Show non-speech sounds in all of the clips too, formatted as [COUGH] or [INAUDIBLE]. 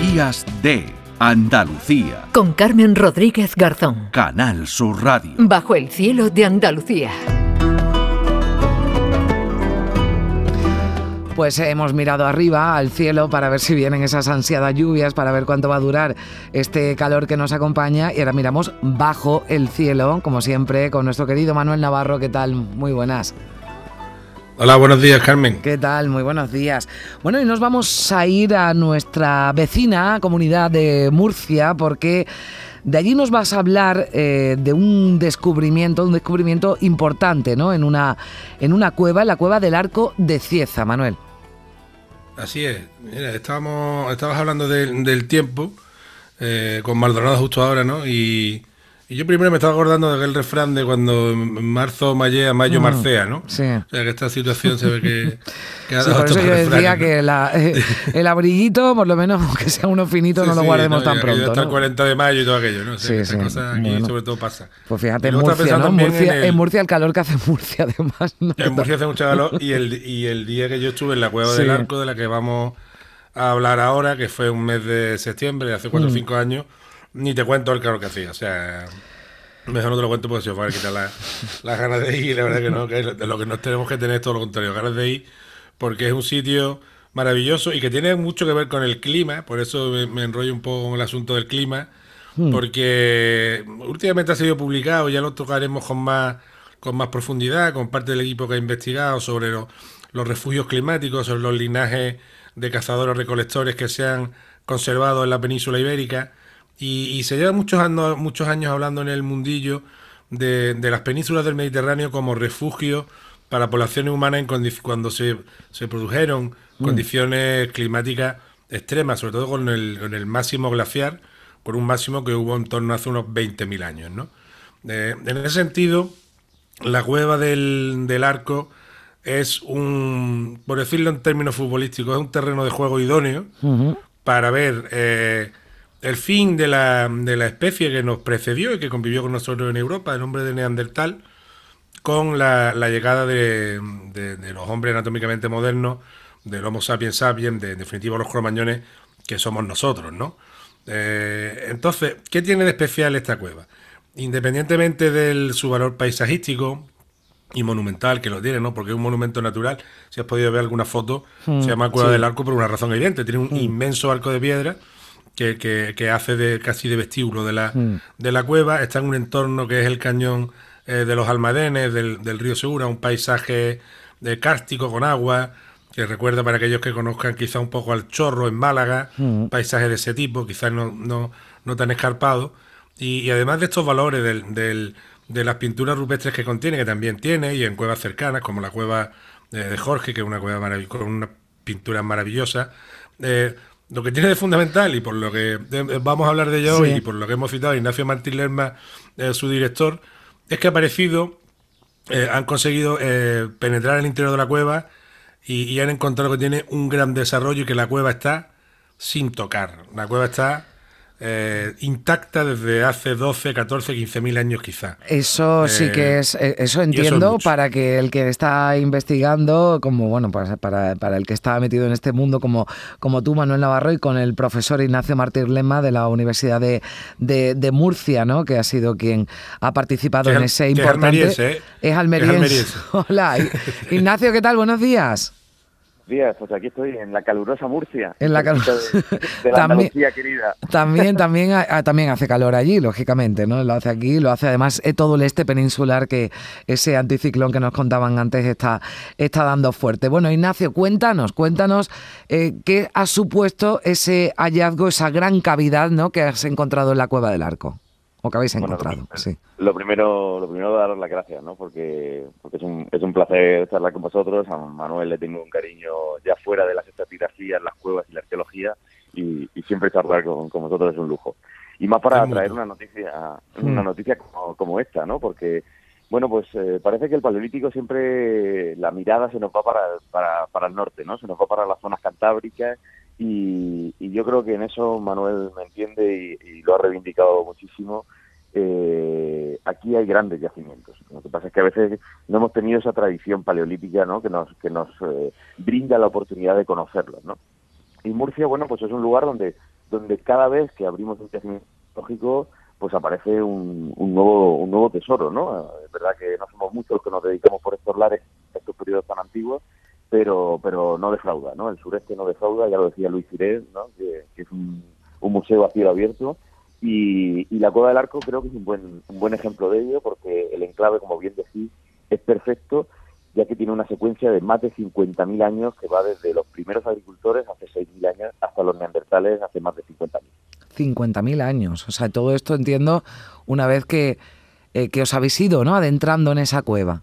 Días de Andalucía. Con Carmen Rodríguez Garzón. Canal Sur Radio. Bajo el cielo de Andalucía. Pues hemos mirado arriba al cielo para ver si vienen esas ansiadas lluvias, para ver cuánto va a durar este calor que nos acompaña. Y ahora miramos bajo el cielo, como siempre, con nuestro querido Manuel Navarro. ¿Qué tal? Muy buenas. Hola, buenos días, Carmen. ¿Qué tal? Muy buenos días. Bueno, y nos vamos a ir a nuestra vecina comunidad de Murcia porque de allí nos vas a hablar eh, de un descubrimiento, un descubrimiento importante, ¿no? En una, en una cueva, en la cueva del Arco de Cieza, Manuel. Así es. Mira, estábamos, estabas hablando del tiempo eh, con Maldonado justo ahora, ¿no? Y, y, yo primero me estaba acordando de aquel refrán de cuando en marzo mallea, mayo mm, marcea, ¿no? Sí. O sea, que esta situación se ve que, [LAUGHS] que ha dado sí, por eso yo decía que la, eh, [LAUGHS] el abriguito, por lo menos, [LAUGHS] aunque sea uno finito, sí, no lo guardemos no, tan pronto. Hasta ¿no? el 40 de mayo y todo aquello, ¿no? O sea, sí, sí. cosa aquí bueno. sobre todo pasa. Pues fíjate, en Murcia, ¿no? Murcia, en, el, en, Murcia, el calor que hace Murcia, además. ¿no? En Murcia hace mucho calor y el, y el día que yo estuve en la Cueva del Arco, de la que vamos a hablar ahora, que fue un mes de septiembre, hace 4 o 5 años, ni te cuento el calor que hacía. O sea, mejor no te lo cuento porque se os va a quitar las la ganas de ir. La verdad que no, que de lo que nos tenemos que tener es todo lo contrario, ganas de ir, porque es un sitio maravilloso y que tiene mucho que ver con el clima, por eso me, me enrollo un poco con el asunto del clima, hmm. porque últimamente ha sido publicado, ya lo tocaremos con más, con más profundidad, con parte del equipo que ha investigado sobre lo, los refugios climáticos, sobre los linajes de cazadores recolectores que se han conservado en la península ibérica y, y se lleva muchos años, muchos años hablando en el mundillo de, de, las penínsulas del Mediterráneo como refugio para poblaciones humanas en cuando se, se produjeron mm. condiciones climáticas extremas, sobre todo con el, con el, máximo glaciar, con un máximo que hubo en torno a hace unos 20.000 años. ¿no? Eh, en ese sentido, la cueva del, del arco es un, por decirlo en términos futbolísticos, es un terreno de juego idóneo uh -huh. para ver eh, el fin de la, de la, especie que nos precedió y que convivió con nosotros en Europa, el hombre de Neandertal, con la, la llegada de, de, de, los hombres anatómicamente modernos, del Homo sapiens sapiens, de, en definitiva los cromañones, que somos nosotros, ¿no? Eh, entonces, ¿qué tiene de especial esta cueva? Independientemente de su valor paisajístico, y monumental que lo tiene, ¿no? Porque es un monumento natural. Si has podido ver alguna foto, mm, se llama Cueva sí. del Arco por una razón evidente. Tiene un mm. inmenso arco de piedra que, que, que, hace de casi de vestíbulo de la, mm. de la cueva. Está en un entorno que es el cañón eh, de los Almadenes, del, del, río Segura, un paisaje de cárstico con agua, que recuerda para aquellos que conozcan quizá un poco al Chorro en Málaga, paisaje de ese tipo, quizás no, no, no tan escarpado. Y, y, además de estos valores del, del de las pinturas rupestres que contiene, que también tiene, y en cuevas cercanas, como la cueva de Jorge, que es una cueva con una pintura maravillosa. Eh, lo que tiene de fundamental, y por lo que vamos a hablar de ello sí. hoy, y por lo que hemos citado a Ignacio Martín Lerma, eh, su director, es que ha aparecido, eh, han conseguido eh, penetrar el interior de la cueva y, y han encontrado que tiene un gran desarrollo y que la cueva está sin tocar. La cueva está eh, intacta desde hace 12, 14, 15 mil años quizá. Eso sí que es, eh, eso entiendo, eso es para que el que está investigando, como bueno, para, para, para, el que está metido en este mundo, como, como tú, Manuel Navarro, y con el profesor Ignacio Martín Lema de la Universidad de, de, de, Murcia, ¿no? que ha sido quien ha participado en ese importante... Es almeriense. ¿eh? Es almeriense. Es almeriense. [LAUGHS] Hola, Ignacio, ¿qué tal? Buenos días días, pues aquí estoy en la calurosa Murcia. En la calurosa de, de la [LAUGHS] también, querida. También, [LAUGHS] también, también hace calor allí, lógicamente, ¿no? Lo hace aquí, lo hace además todo el este peninsular que ese anticiclón que nos contaban antes está, está dando fuerte. Bueno, Ignacio, cuéntanos, cuéntanos eh, qué ha supuesto ese hallazgo, esa gran cavidad, ¿no? Que has encontrado en la cueva del Arco o que habéis encontrado. Bueno, lo, sí. lo, primero, lo primero daros las gracias, ¿no? Porque, porque es, un, es un placer charlar con vosotros. A Manuel le tengo un cariño ya fuera de las estratigrafías, las cuevas y la arqueología, y, y siempre charlar con, con, vosotros es un lujo. Y más para traer una noticia, una noticia como, como, esta, ¿no? Porque bueno, pues eh, parece que el paleolítico siempre la mirada se nos va para, para, para el norte, ¿no? Se nos va para las zonas cantábricas y, y, yo creo que en eso Manuel me entiende y, y lo ha reivindicado muchísimo. Eh, aquí hay grandes yacimientos. Lo que pasa es que a veces no hemos tenido esa tradición paleolítica ¿no? que nos, que nos eh, brinda la oportunidad de conocerlos. ¿no? Y Murcia, bueno, pues es un lugar donde, donde cada vez que abrimos un yacimiento arqueológico pues aparece un, un, nuevo un nuevo tesoro, ¿no? Es verdad que no somos muchos los que nos dedicamos por estos lares estos periodos tan antiguos, pero pero no defrauda, ¿no? El sureste no defrauda, ya lo decía Luis Cirés, ¿no? Que, que es un, un, museo a cielo abierto y, y, la Cueva del Arco creo que es un buen un buen ejemplo de ello porque el enclave, como bien decís, es perfecto ya que tiene una secuencia de más de 50.000 años que va desde los primeros agricultores hace 6.000 años hasta los neandertales hace más de 50.000. 50.000 años. O sea, todo esto entiendo una vez que, eh, que os habéis ido, ¿no? Adentrando en esa cueva.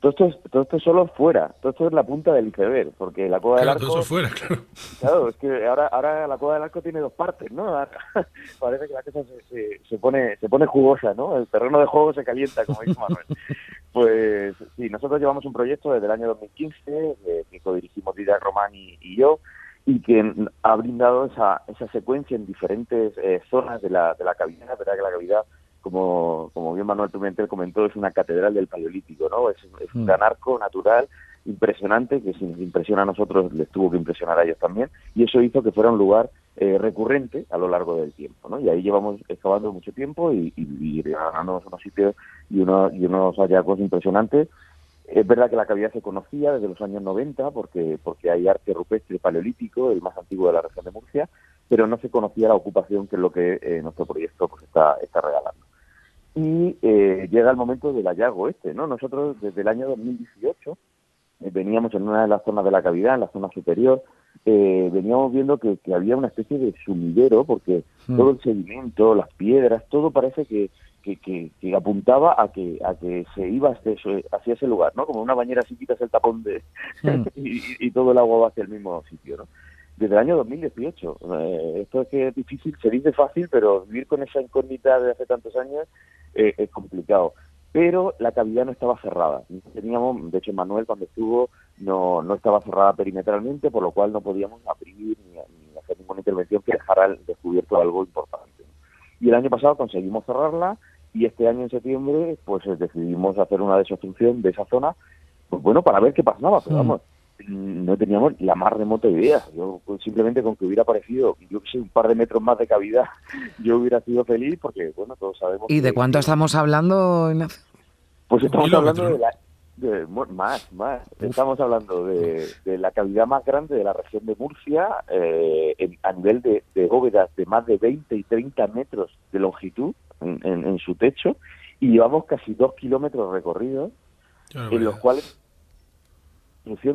Todo esto, es, todo esto es solo fuera, todo esto es la punta del iceberg, porque la cueva claro, del arco... Todo eso fuera, claro. Claro, es que ahora, ahora la cueva del arco tiene dos partes, ¿no? [LAUGHS] Parece que la cosa se, se, se, pone, se pone jugosa, ¿no? El terreno de juego se calienta, como dice Manuel. [LAUGHS] pues sí, nosotros llevamos un proyecto desde el año 2015, eh, que codirigimos Didier Román y, y yo, y que ha brindado esa, esa secuencia en diferentes eh, zonas de la, de la cavidad, verdad que la cavidad como, como bien Manuel Pimentel comentó, es una catedral del Paleolítico, ¿no? Es, es un gran arco natural impresionante que si nos impresiona a nosotros les tuvo que impresionar a ellos también y eso hizo que fuera un lugar eh, recurrente a lo largo del tiempo, ¿no? Y ahí llevamos excavando mucho tiempo y, y, y ganándonos unos sitios y, uno, y unos hallazgos impresionantes. Es verdad que la cavidad se conocía desde los años 90 porque, porque hay arte rupestre paleolítico, el más antiguo de la región de Murcia, pero no se conocía la ocupación que es lo que eh, nuestro proyecto pues, está, está regalando y eh, llega el momento del hallazgo este, ¿no? Nosotros desde el año 2018 eh, veníamos en una de las zonas de la cavidad, en la zona superior, eh, veníamos viendo que, que, había una especie de sumidero porque mm. todo el sedimento, las piedras, todo parece que, que, que, que apuntaba a que a que se iba hacia ese, hacia ese lugar, ¿no? Como una bañera si quitas el tapón de mm. [LAUGHS] y, y, todo el agua va hacia el mismo sitio, ¿no? Desde el año 2018. Eh, esto es que es difícil, se dice fácil, pero vivir con esa incógnita de hace tantos años eh, es complicado. Pero la cavidad no estaba cerrada. Teníamos, de hecho, Manuel cuando estuvo no, no estaba cerrada perimetralmente, por lo cual no podíamos abrir ni, ni hacer ninguna intervención que dejara al descubierto algo importante. Y el año pasado conseguimos cerrarla y este año en septiembre pues decidimos hacer una desobstrucción de esa zona, pues bueno, para ver qué pasaba, pero vamos, no teníamos la más remota idea. Yo pues, simplemente con que hubiera aparecido, yo que sé, un par de metros más de cavidad, [LAUGHS] yo hubiera sido feliz porque, bueno, todos sabemos... ¿Y de cuánto que, estamos hablando, Ignacio? Pues estamos hablando de la... De, más, más. Estamos hablando de, de, la cavidad más grande de la región de Murcia, eh, en, a nivel de, de, bóvedas de más de 20 y 30 metros de longitud en, en, en su techo, y llevamos casi dos kilómetros recorridos, en los cuales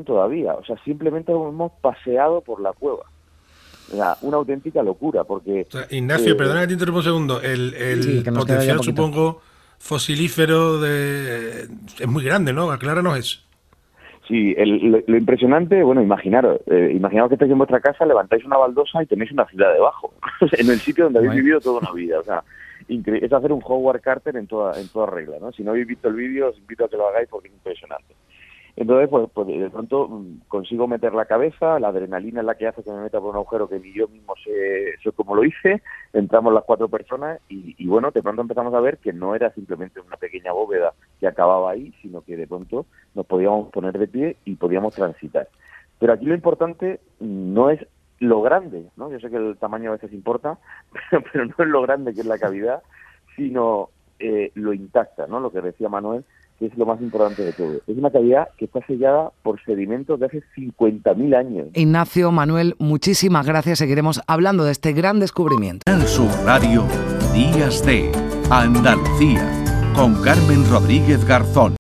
todavía. O sea, simplemente hemos paseado por la cueva. O sea, una auténtica locura, porque... O sea, Ignacio, eh, perdona que te interrumpa un segundo. El, el sí, potencial, supongo, fosilífero de... es muy grande, ¿no? Acláranos eso. Sí, el, lo, lo, impresionante, bueno, imaginaros, eh, imaginaos que estáis en vuestra casa, levantáis una baldosa y tenéis una ciudad debajo, [LAUGHS] en el sitio donde habéis bueno. vivido toda una vida. O sea, es hacer un Howard Carter en toda, en toda regla, ¿no? Si no habéis visto el vídeo, os invito a que lo hagáis porque es impresionante. Entonces, pues, pues, de pronto consigo meter la cabeza, la adrenalina es la que hace que me meta por un agujero que ni yo mismo sé, sé cómo lo hice, entramos las cuatro personas y, bueno, de pronto empezamos a ver que no era simplemente una pequeña bóveda que acababa ahí, sino que de pronto nos podíamos poner de pie y podíamos transitar. Pero aquí lo importante no es lo grande, ¿no? Yo sé que el tamaño a veces importa, [LAUGHS] pero no es lo grande que es la cavidad, sino eh, lo intacta, ¿no? Lo que decía Manuel, que es lo más importante de todo. Es una cavidad que está sellada por sedimentos de hace 50.000 años. Ignacio, Manuel, muchísimas gracias. Seguiremos hablando de este gran descubrimiento. En su radio, Días de Andalucía, con Carmen Rodríguez Garzón.